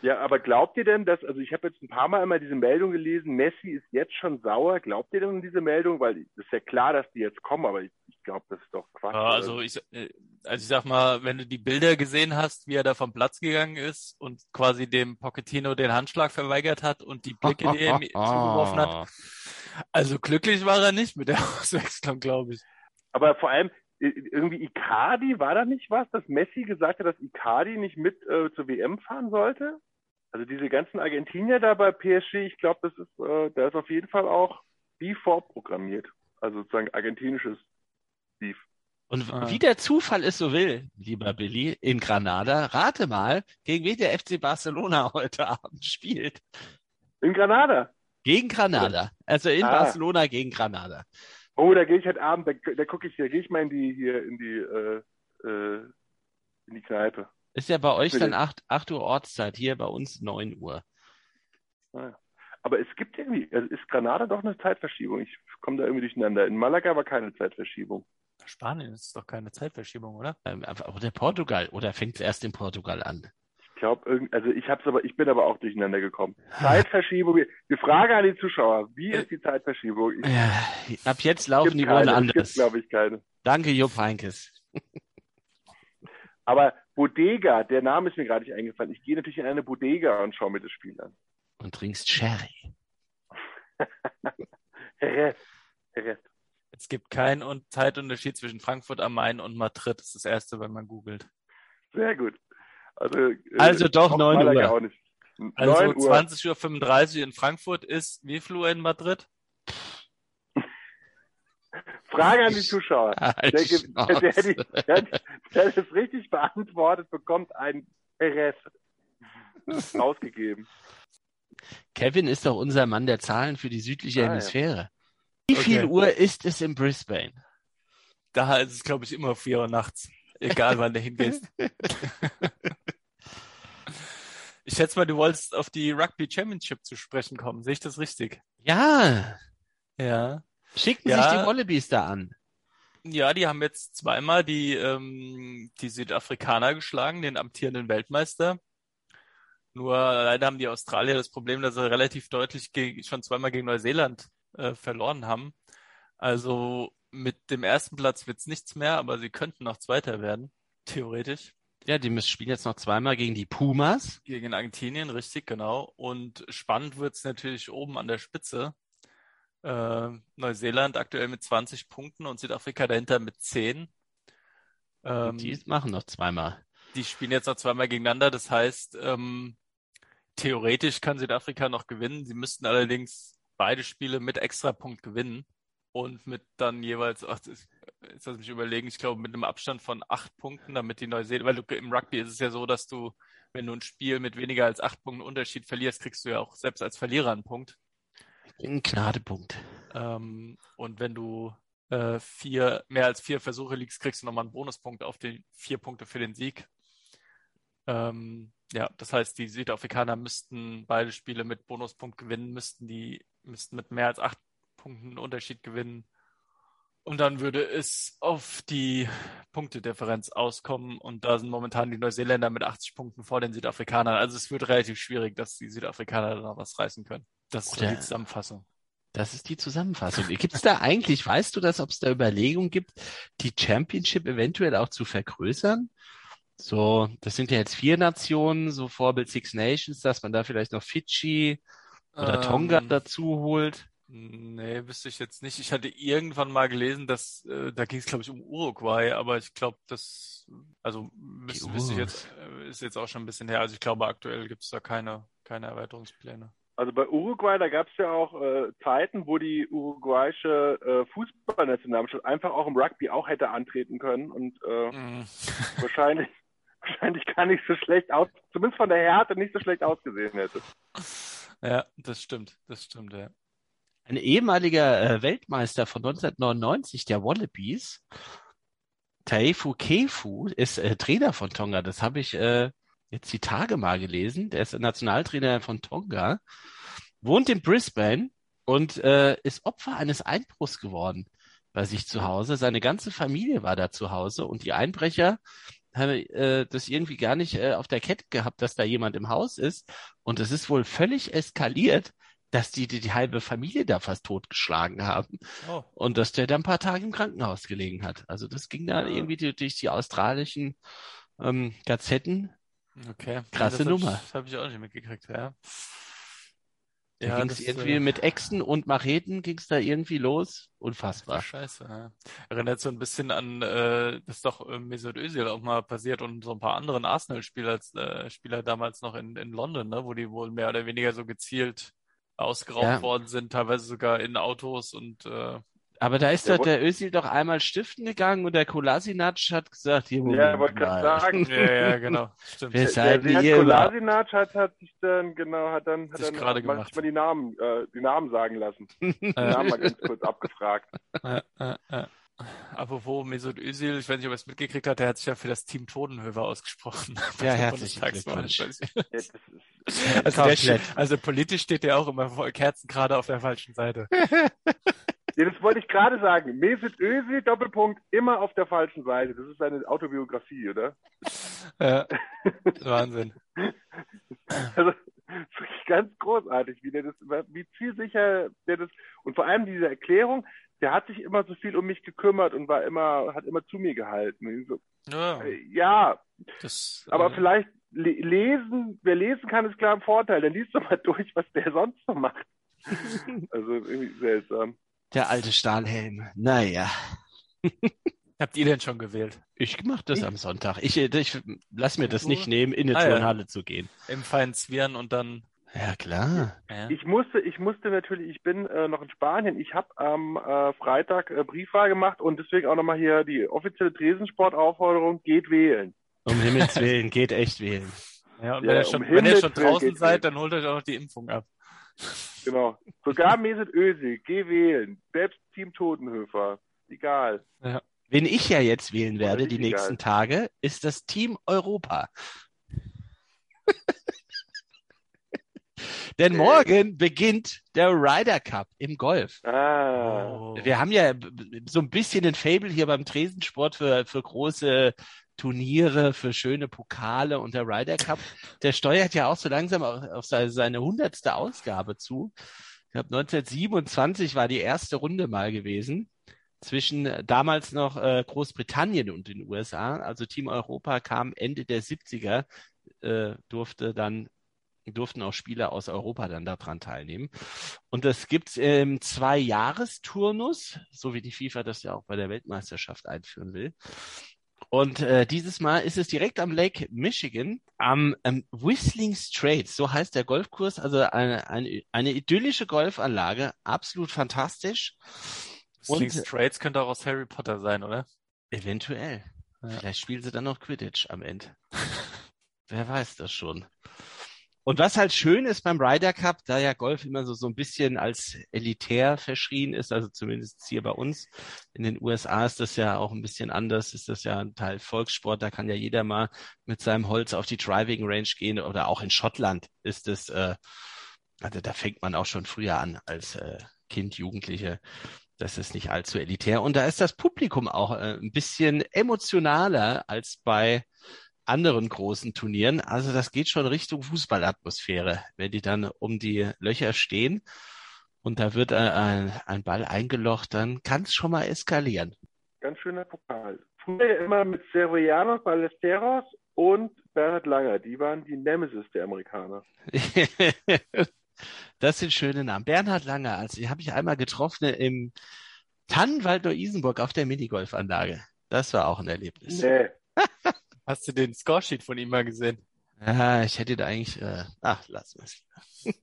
Ja, aber glaubt ihr denn, dass, also ich habe jetzt ein paar Mal immer diese Meldung gelesen, Messi ist jetzt schon sauer. Glaubt ihr denn an diese Meldung? Weil es ist ja klar, dass die jetzt kommen, aber ich glaube, das ist doch Quatsch. Also ich, äh, also ich sag mal, wenn du die Bilder gesehen hast, wie er da vom Platz gegangen ist und quasi dem Pochettino den Handschlag verweigert hat und die Blicke, die er ihm [laughs] zugeworfen hat, also glücklich war er nicht mit der [laughs] Auswechslung, glaube ich. Aber vor allem, irgendwie Icardi, war da nicht was, dass Messi gesagt hat, dass Icardi nicht mit äh, zur WM fahren sollte? Also diese ganzen Argentinier da bei PSG, ich glaube, das ist, äh, da ist auf jeden Fall auch Beef vorprogrammiert. Also sozusagen argentinisches Beef. Und ah. wie der Zufall es so will, lieber Billy, in Granada, rate mal, gegen wen der FC Barcelona [laughs] heute Abend spielt. In Granada? Gegen Granada. Also in ah. Barcelona gegen Granada. Oh, da gehe ich heute Abend, da, da gucke ich hier, gehe ich mal in die hier in die äh, äh, in die Kneipe. Ist ja bei euch dann 8, 8 Uhr Ortszeit, hier bei uns 9 Uhr. Ah, Aber es gibt irgendwie, also ist Granada doch eine Zeitverschiebung. Ich komme da irgendwie durcheinander. In Malaga war keine Zeitverschiebung. Spanien ist doch keine Zeitverschiebung, oder? Ähm, oder Portugal, oder fängt es erst in Portugal an? Ich glaube, also ich hab's aber, ich bin aber auch durcheinander gekommen. Zeitverschiebung. Die Frage an die Zuschauer: Wie ist die Zeitverschiebung? Ich, ja, ab jetzt laufen die Uhren anders. glaube ich, keine. Danke, Jupp Heinkes. aber Bodega, der Name ist mir gerade nicht eingefallen. Ich gehe natürlich in eine Bodega und schaue mir das Spiel an. Und trinkst Sherry. [laughs] Jerez. Jerez. Es gibt keinen Zeitunterschied zwischen Frankfurt am Main und Madrid. Das ist das erste, wenn man googelt. Sehr gut. Also, äh, also doch 9 Uhr. Auch nicht. Also 20.35 Uhr in Frankfurt ist wie viel Uhr in Madrid? [laughs] Frage an die Zuschauer. [laughs] Der, der, der, der, der das richtig beantwortet, bekommt ein Perez [laughs] ausgegeben. Kevin ist doch unser Mann der Zahlen für die südliche ah, Hemisphäre. Wie okay. viel Uhr ist es in Brisbane? Da ist es, glaube ich, immer 4 Uhr nachts. Egal, wann du hingehst. [laughs] ich schätze mal, du wolltest auf die Rugby Championship zu sprechen kommen. Sehe ich das richtig? Ja. Ja. Schicken ja. sich die Wallabies da an. Ja, die haben jetzt zweimal die, ähm, die Südafrikaner geschlagen, den amtierenden Weltmeister. Nur leider haben die Australier das Problem, dass sie relativ deutlich schon zweimal gegen Neuseeland äh, verloren haben. Also mit dem ersten Platz wird's nichts mehr, aber sie könnten noch Zweiter werden, theoretisch. Ja, die müssen spielen jetzt noch zweimal gegen die Pumas. Gegen Argentinien, richtig, genau. Und spannend wird's natürlich oben an der Spitze. Äh, Neuseeland aktuell mit 20 Punkten und Südafrika dahinter mit 10. Ähm, die machen noch zweimal. Die spielen jetzt noch zweimal gegeneinander. Das heißt, ähm, theoretisch kann Südafrika noch gewinnen. Sie müssten allerdings beide Spiele mit Extrapunkt gewinnen und mit dann jeweils, ach, das, jetzt lass mich überlegen, ich glaube mit einem Abstand von acht Punkten, damit die Neuseeland, weil du, im Rugby ist es ja so, dass du, wenn du ein Spiel mit weniger als acht Punkten Unterschied verlierst, kriegst du ja auch selbst als Verlierer einen Punkt. Ein Gnadepunkt. Ähm, und wenn du äh, vier, mehr als vier Versuche liegst, kriegst du nochmal einen Bonuspunkt auf die vier Punkte für den Sieg. Ähm, ja, das heißt, die Südafrikaner müssten beide Spiele mit Bonuspunkt gewinnen, müssten die, müssten mit mehr als acht Punkten Unterschied gewinnen. Und dann würde es auf die Punktedifferenz auskommen. Und da sind momentan die Neuseeländer mit 80 Punkten vor den Südafrikanern. Also es wird relativ schwierig, dass die Südafrikaner da noch was reißen können. Das ist Oder, die Zusammenfassung. Das ist die Zusammenfassung. Gibt es da eigentlich, [laughs] weißt du das, ob es da Überlegungen gibt, die Championship eventuell auch zu vergrößern? So, das sind ja jetzt vier Nationen, so Vorbild Six Nations, dass man da vielleicht noch Fidschi oder Tonga ähm, dazu holt. Nee, wüsste ich jetzt nicht. Ich hatte irgendwann mal gelesen, dass äh, da ging es, glaube ich, um Uruguay, aber ich glaube, das, also wüsste, wüsste ich jetzt, äh, ist jetzt auch schon ein bisschen her. Also ich glaube, aktuell gibt es da keine, keine Erweiterungspläne. Also bei Uruguay, da gab es ja auch äh, Zeiten, wo die uruguayische äh, Fußballnationalmannschaft einfach auch im Rugby auch hätte antreten können und äh, mm. [laughs] wahrscheinlich, wahrscheinlich gar nicht so schlecht aus, zumindest von der Härte nicht so schlecht ausgesehen hätte. Ja, das stimmt, das stimmt, ja. Ein ehemaliger äh, Weltmeister von 1999, der Wallabies, Taifu Kefu, ist äh, Trainer von Tonga. Das habe ich äh, jetzt die Tage mal gelesen. Der ist Nationaltrainer von Tonga, wohnt in Brisbane und äh, ist Opfer eines Einbruchs geworden bei sich zu Hause. Seine ganze Familie war da zu Hause und die Einbrecher haben äh, das irgendwie gar nicht äh, auf der Kette gehabt, dass da jemand im Haus ist. Und es ist wohl völlig eskaliert dass die, die die halbe Familie da fast totgeschlagen haben oh. und dass der da ein paar Tage im Krankenhaus gelegen hat. Also das ging da ja. irgendwie durch, durch die australischen ähm, Gazetten. Okay. Krasse das Nummer. das habe ich auch nicht mitgekriegt, ja. Da ja, ging's irgendwie äh, mit Echsen und Macheten ging's da irgendwie los. Unfassbar. Scheiße, ja. Erinnert so ein bisschen an, äh, das doch äh, Mesut Özil auch mal passiert und so ein paar anderen Arsenal-Spieler äh, Spieler damals noch in, in London, ne, wo die wohl mehr oder weniger so gezielt ausgeraubt ja. worden sind, teilweise sogar in Autos und äh, aber da ist doch der Özil doch einmal stiften gegangen und der Kolasinac hat gesagt, hier Moment Ja, wollte gerade sagen. ja, ja, genau. Stimmt. Weshalb der, der Kolasinac hat, hat sich dann, genau, hat dann, hat sich dann gerade manchmal gemacht. die Namen, äh, die Namen sagen lassen. [laughs] die Namen mal ganz kurz abgefragt. Ja, ja, ja. Apropos Mesut Özil, ich weiß nicht, ob er es mitgekriegt hat, der hat sich ja für das Team Todenhöfer ausgesprochen. Ja, [laughs] herzlichen Glückwunsch. also, der, also politisch steht der auch immer vor Kerzen gerade auf der falschen Seite. [laughs] Ja, das wollte ich gerade sagen. Mesut Özil, Doppelpunkt, immer auf der falschen Seite. Das ist seine Autobiografie, oder? Ja, [laughs] Wahnsinn. Also, wirklich ganz großartig, wie der das, wie zielsicher der das, und vor allem diese Erklärung, der hat sich immer so viel um mich gekümmert und war immer, hat immer zu mir gehalten. So, ja, äh, ja das, aber äh, vielleicht lesen, wer lesen kann, ist klar ein Vorteil. Dann liest du mal durch, was der sonst so macht. [laughs] also irgendwie seltsam. Der alte Stahlhelm. Naja. [laughs] Habt ihr denn schon gewählt? Ich mach das ich? am Sonntag. Ich, ich lass mir das nicht nehmen, in eine ah, Turnhalle ja. zu gehen. Im feinen Zwirn und dann ja, klar. Ich musste, ich musste natürlich, ich bin äh, noch in Spanien. Ich habe am äh, Freitag äh, Briefwahl gemacht und deswegen auch nochmal hier die offizielle Tresensport-Aufforderung, geht wählen. Um Himmels [laughs] Willen, geht echt wählen. Ja, und ja, wenn, ihr schon, um wenn ihr schon draußen seid, dann holt euch auch noch die Impfung ab. Genau. Sogar [laughs] Mesut Özil, geh wählen. Selbst Team Totenhöfer. Egal. Ja. Wen ich ja jetzt wählen werde die egal. nächsten Tage, ist das Team Europa. [laughs] Denn morgen beginnt der Ryder Cup im Golf. Ah. Wir haben ja so ein bisschen den Fable hier beim Tresensport für, für große Turniere, für schöne Pokale und der Ryder Cup, der steuert ja auch so langsam auf seine hundertste Ausgabe zu. Ich glaube, 1927 war die erste Runde mal gewesen. zwischen damals noch äh, Großbritannien und den USA. Also Team Europa kam Ende der 70er, äh, durfte dann durften auch Spieler aus Europa dann daran teilnehmen. Und das gibt's im Zwei-Jahres-Turnus, so wie die FIFA das ja auch bei der Weltmeisterschaft einführen will. Und äh, dieses Mal ist es direkt am Lake Michigan, am ähm, Whistling Straits, so heißt der Golfkurs, also eine, eine, eine idyllische Golfanlage, absolut fantastisch. Whistling Straits könnte auch aus Harry Potter sein, oder? Eventuell. Ja. Vielleicht spielen sie dann noch Quidditch am Ende. [laughs] Wer weiß das schon. Und was halt schön ist beim Ryder Cup, da ja Golf immer so, so ein bisschen als elitär verschrien ist, also zumindest hier bei uns. In den USA ist das ja auch ein bisschen anders, ist das ja ein Teil Volkssport, da kann ja jeder mal mit seinem Holz auf die Driving Range gehen oder auch in Schottland ist es, äh, also da fängt man auch schon früher an als äh, Kind, Jugendliche. Das ist nicht allzu elitär. Und da ist das Publikum auch äh, ein bisschen emotionaler als bei anderen großen Turnieren. Also das geht schon Richtung Fußballatmosphäre, wenn die dann um die Löcher stehen und da wird ein, ein Ball eingelocht, dann kann es schon mal eskalieren. Ganz schöner Pokal. Früher immer mit Severianos Ballesteros und Bernhard Langer. Die waren die Nemesis der Amerikaner. [laughs] das sind schöne Namen. Bernhard Langer, also die habe ich einmal getroffen im Tannenwald Neu-Isenburg auf der Minigolfanlage. Das war auch ein Erlebnis. Nee. Hast du den Scoresheet von ihm mal gesehen? Ja, ich hätte da eigentlich, äh, ach, lass es. [laughs]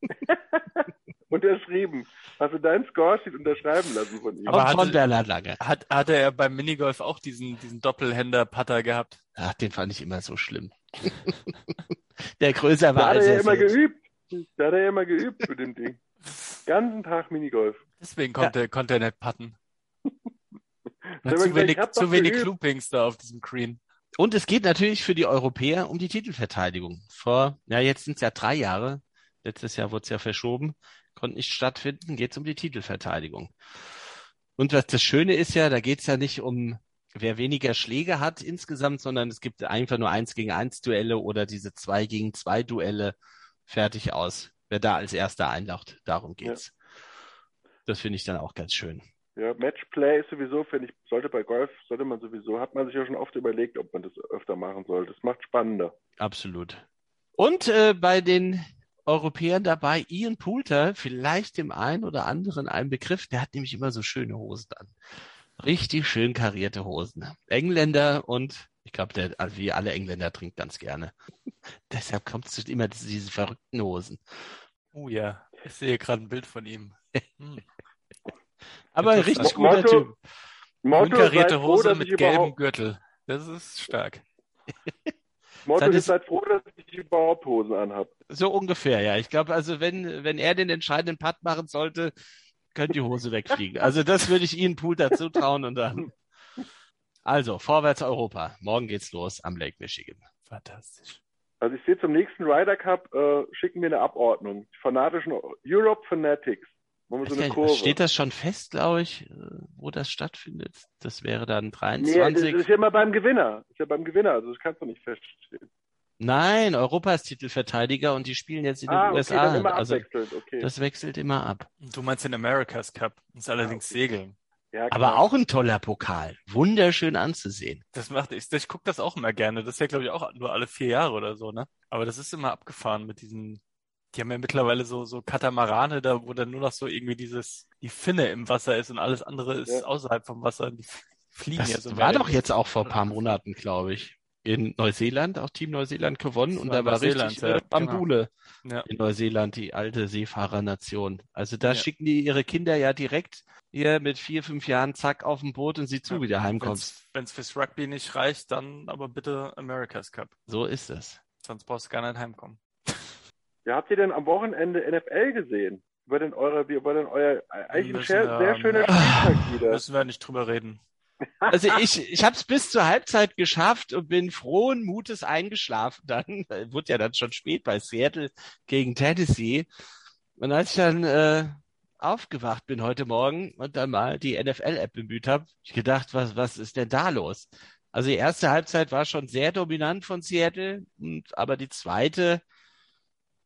Unterschrieben. Hast du deinen Scoresheet unterschreiben lassen von ihm? Aber von Bernhard Lange. Hat, hatte er beim Minigolf auch diesen, diesen Doppelhänder-Putter gehabt? Ach, den fand ich immer so schlimm. [laughs] Der größer war da als hat er ja immer geübt. Da hat er ja immer geübt mit dem Ding. Ganzen Tag Minigolf. Deswegen konnte, ja. konnte er nicht putten. [laughs] zu wenig, zu wenig Loopings da auf diesem Green. Und es geht natürlich für die Europäer um die Titelverteidigung. Vor, ja, jetzt sind es ja drei Jahre. Letztes Jahr wurde es ja verschoben, konnte nicht stattfinden, geht es um die Titelverteidigung. Und was das Schöne ist ja, da geht es ja nicht um, wer weniger Schläge hat insgesamt, sondern es gibt einfach nur eins gegen eins Duelle oder diese zwei gegen zwei Duelle fertig aus. Wer da als erster einlaucht, darum geht's. Ja. Das finde ich dann auch ganz schön. Ja, Matchplay ist sowieso, finde ich, sollte bei Golf, sollte man sowieso, hat man sich ja schon oft überlegt, ob man das öfter machen sollte. Das macht spannender. Absolut. Und äh, bei den Europäern dabei, Ian Poulter, vielleicht dem einen oder anderen ein Begriff, der hat nämlich immer so schöne Hosen an. Richtig schön karierte Hosen. Engländer und ich glaube, der, also wie alle Engländer trinkt ganz gerne. [laughs] Deshalb kommt es immer diese verrückten Hosen. Oh ja, ich sehe gerade ein Bild von ihm. Hm. Aber ein richtig guter Motto, Typ. Motto, Unkarierte Hose froh, mit gelbem Gürtel. Das ist stark. [laughs] Motto ist seid froh, dass ich überhaupt Hosen anhab. So ungefähr, ja. Ich glaube, also wenn, wenn er den entscheidenden Putt machen sollte, könnte die Hose wegfliegen. Also das würde ich Ihnen Pool dazu trauen und dann. Also, vorwärts Europa. Morgen geht's los am Lake Michigan. Fantastisch. Also ich sehe zum nächsten Ryder Cup, äh, schicken wir eine Abordnung. Die fanatischen Europe Fanatics. So nicht, steht das schon fest, glaube ich, äh, wo das stattfindet? Das wäre dann 23. Nee, das ist ja immer beim Gewinner. Das ist ja beim Gewinner, also das kannst du nicht feststehen. Nein, Europa ist Titelverteidiger und die spielen jetzt in den ah, okay, USA. Dann immer also okay. das wechselt immer ab. Du meinst den America's Cup, ist allerdings ah, okay. Segeln. Ja, Aber auch ein toller Pokal. Wunderschön anzusehen. Das macht ich, ich gucke das auch immer gerne. Das ist ja, glaube ich, auch nur alle vier Jahre oder so, ne? Aber das ist immer abgefahren mit diesen die haben ja mittlerweile so, so Katamarane, da, wo dann nur noch so irgendwie dieses, die Finne im Wasser ist und alles andere ist ja. außerhalb vom Wasser. Die fliegen das ja so. Das war doch jetzt auch vor ein paar Monaten, glaube ich. In Neuseeland, auch Team Neuseeland gewonnen und da war richtig ja, äh, Bambule genau. ja. in Neuseeland, die alte Seefahrernation. Also da ja. schicken die ihre Kinder ja direkt hier mit vier, fünf Jahren zack auf dem Boot und sieh zu, wie der heimkommst. Wenn es fürs Rugby nicht reicht, dann aber bitte America's Cup. So ist es. Sonst brauchst du gar nicht heimkommen. Ja, habt ihr denn am Wochenende NFL gesehen? Über denn eure, über denn euer eigentlich ein sehr, sehr schöner Spieltag wieder? Müssen wir nicht drüber reden. Also ich, ich habe es bis zur Halbzeit geschafft und bin frohen Mutes eingeschlafen. Dann wurde ja dann schon spät bei Seattle gegen Tennessee. Und als ich dann äh, aufgewacht bin heute Morgen und dann mal die NFL-App bemüht habe, ich gedacht, was, was ist denn da los? Also die erste Halbzeit war schon sehr dominant von Seattle, und, aber die zweite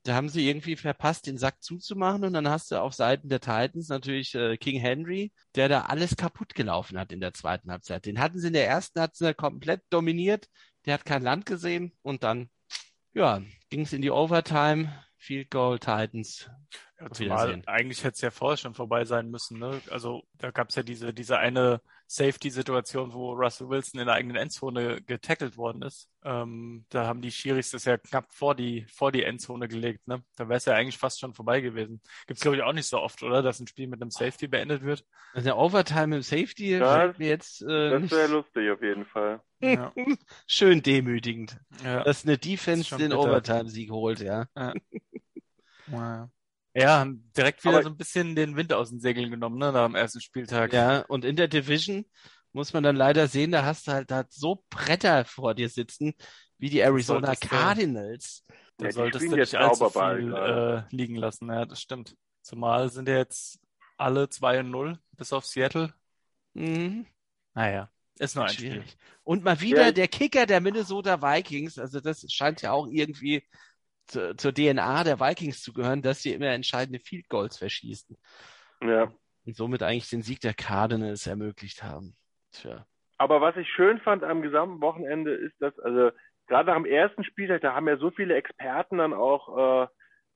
Da haben sie irgendwie verpasst, den Sack zuzumachen und dann hast du auf Seiten der Titans natürlich äh, King Henry, der da alles kaputt gelaufen hat in der zweiten Halbzeit. Den hatten sie in der ersten Halbzeit komplett dominiert. Der hat kein Land gesehen und dann, ja, ging es in die Overtime. Field Goal Titans. Ja, zumal eigentlich hätte es ja vorher schon vorbei sein müssen. Ne? Also da gab es ja diese, diese eine Safety-Situation, wo Russell Wilson in der eigenen Endzone getackelt worden ist. Ähm, da haben die Schiris das ja knapp vor die, vor die Endzone gelegt. Ne? Da wäre es ja eigentlich fast schon vorbei gewesen. Gibt es, glaube ich, auch nicht so oft, oder? Dass ein Spiel mit einem Safety beendet wird. Also der Overtime im Safety ja, jetzt. Äh, das wäre lustig auf jeden Fall. [laughs] Ja. Schön demütigend. Ja. Dass eine Defense den Overtime-Sieg holt, ja. ja. [laughs] ja. Ja, haben direkt wieder Aber so ein bisschen den Wind aus den Segeln genommen, ne, nach dem ersten Spieltag. Ja, und in der Division muss man dann leider sehen, da hast du halt da so Bretter vor dir sitzen, wie die Arizona Cardinals. Da ja, solltest du nicht allzu viel äh, liegen lassen, ja, das stimmt. Zumal sind ja jetzt alle 2 und 0, bis auf Seattle. Mhm. Naja, ist nur ein Schwierig. Spiel. Und mal wieder ja. der Kicker der Minnesota Vikings, also das scheint ja auch irgendwie zu, zur DNA der Vikings zu gehören, dass sie immer entscheidende Field Goals verschießen. Ja. Und somit eigentlich den Sieg der Cardinals ermöglicht haben. Tja. Aber was ich schön fand am gesamten Wochenende ist, dass, also gerade nach dem ersten Spieltag, da haben ja so viele Experten dann auch äh,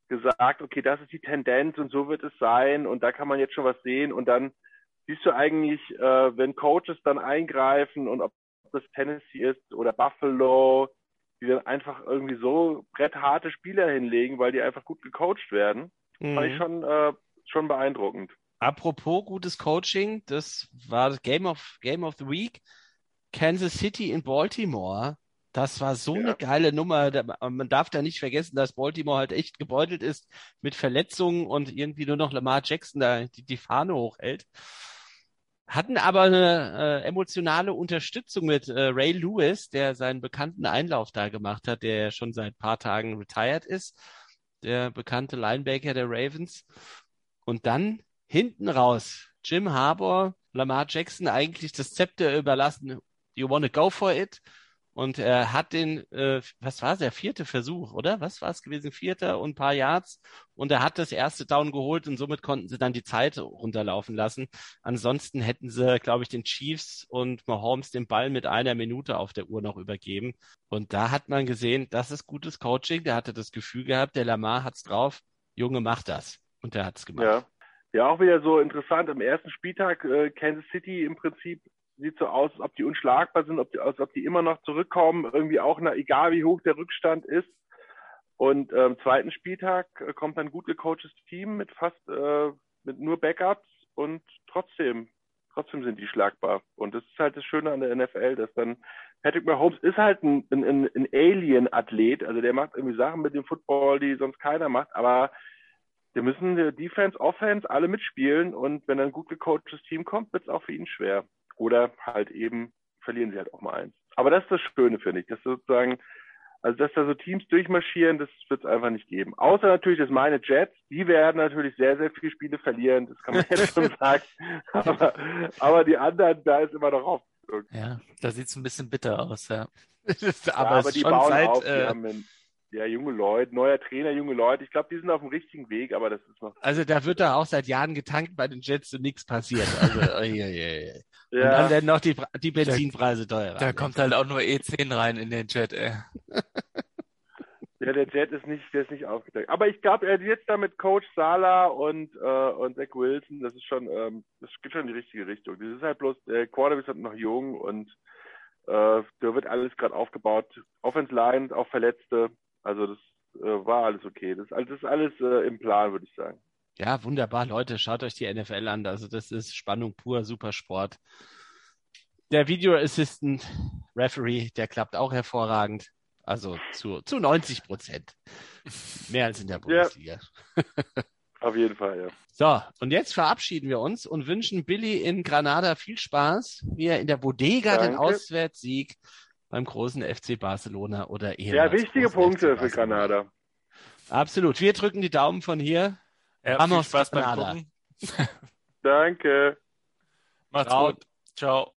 gesagt, okay, das ist die Tendenz und so wird es sein und da kann man jetzt schon was sehen und dann siehst du eigentlich, äh, wenn Coaches dann eingreifen und ob das Tennessee ist oder Buffalo, die dann einfach irgendwie so brettharte Spieler hinlegen, weil die einfach gut gecoacht werden. Mhm. Fand ich schon, äh, schon beeindruckend. Apropos gutes Coaching, das war das Game of, Game of the Week. Kansas City in Baltimore. Das war so ja. eine geile Nummer. Man darf da nicht vergessen, dass Baltimore halt echt gebeutelt ist mit Verletzungen und irgendwie nur noch Lamar Jackson da die, die Fahne hochhält hatten aber eine äh, emotionale Unterstützung mit äh, Ray Lewis, der seinen bekannten Einlauf da gemacht hat, der ja schon seit paar Tagen retired ist, der bekannte Linebacker der Ravens. Und dann hinten raus Jim Harbour, Lamar Jackson eigentlich das Zepter überlassen. You wanna go for it? Und er hat den, äh, was war es, der vierte Versuch, oder? Was war es gewesen? Vierter und ein paar Yards. Und er hat das erste Down geholt und somit konnten sie dann die Zeit runterlaufen lassen. Ansonsten hätten sie, glaube ich, den Chiefs und Mahomes den Ball mit einer Minute auf der Uhr noch übergeben. Und da hat man gesehen, das ist gutes Coaching. Der hatte das Gefühl gehabt, der Lamar hat's drauf. Junge, mach das. Und der hat's gemacht. Ja. Ja, auch wieder so interessant. Am ersten Spieltag äh, Kansas City im Prinzip sieht so aus, als ob die unschlagbar sind, ob die, als ob die immer noch zurückkommen, irgendwie auch, na, egal wie hoch der Rückstand ist. Und ähm, zweiten Spieltag äh, kommt ein gut gecoachtes Team mit fast äh, mit nur Backups und trotzdem trotzdem sind die schlagbar. Und das ist halt das Schöne an der NFL, dass dann Patrick Mahomes ist halt ein, ein, ein Alien-Athlet, also der macht irgendwie Sachen mit dem Football, die sonst keiner macht, aber wir müssen Defense, Offense alle mitspielen und wenn ein gut gecoachtes Team kommt, wird es auch für ihn schwer. Oder halt eben verlieren sie halt auch mal eins. Aber das ist das Schöne, finde ich, dass sozusagen, also dass da so Teams durchmarschieren, das wird es einfach nicht geben. Außer natürlich, dass meine Jets, die werden natürlich sehr, sehr viele Spiele verlieren, das kann man jetzt schon [laughs] sagen. Aber, aber die anderen, da ist immer noch Hoffnung. Ja, da sieht es ein bisschen bitter aus, ja. [laughs] aber, ja, aber die bauen seit, auf, äh, die haben ja, junge Leute, neuer Trainer, junge Leute. Ich glaube, die sind auf dem richtigen Weg, aber das ist noch. Also da wird da auch seit Jahren getankt bei den Jets und nichts passiert. [laughs] Also, oh, je, je. Ja. Und dann werden noch die, die Benzinpreise teurer. Da kommt halt auch nur E10 rein in den Jet, ey. [laughs] Ja, der Jet ist nicht, der ist nicht aufgedeckt. Aber ich glaube, er jetzt da mit Coach Sala und, äh, und Zach Wilson, das ist schon, ähm, das geht schon in die richtige Richtung. Das ist halt bloß, der Quarterback ist halt noch jung und äh, da wird alles gerade aufgebaut. Offense Line, auch Verletzte. Also das äh, war alles okay. Das, das ist alles äh, im Plan, würde ich sagen. Ja, wunderbar, Leute. Schaut euch die NFL an. Also das ist Spannung pur, super Sport. Der Video Assistant Referee, der klappt auch hervorragend. Also zu, zu 90 Prozent. Mehr als in der Bundesliga. Ja. [laughs] Auf jeden Fall, ja. So, und jetzt verabschieden wir uns und wünschen Billy in Granada viel Spaß, wie er in der Bodega Danke. den Auswärtssieg beim großen FC Barcelona oder eher. Ja, wichtige Punkte für Granada. Absolut. Wir drücken die Daumen von hier. Ja, Vamos, viel Spaß beim Gucken. [laughs] [laughs] Danke. Macht's Ciao. gut. Ciao.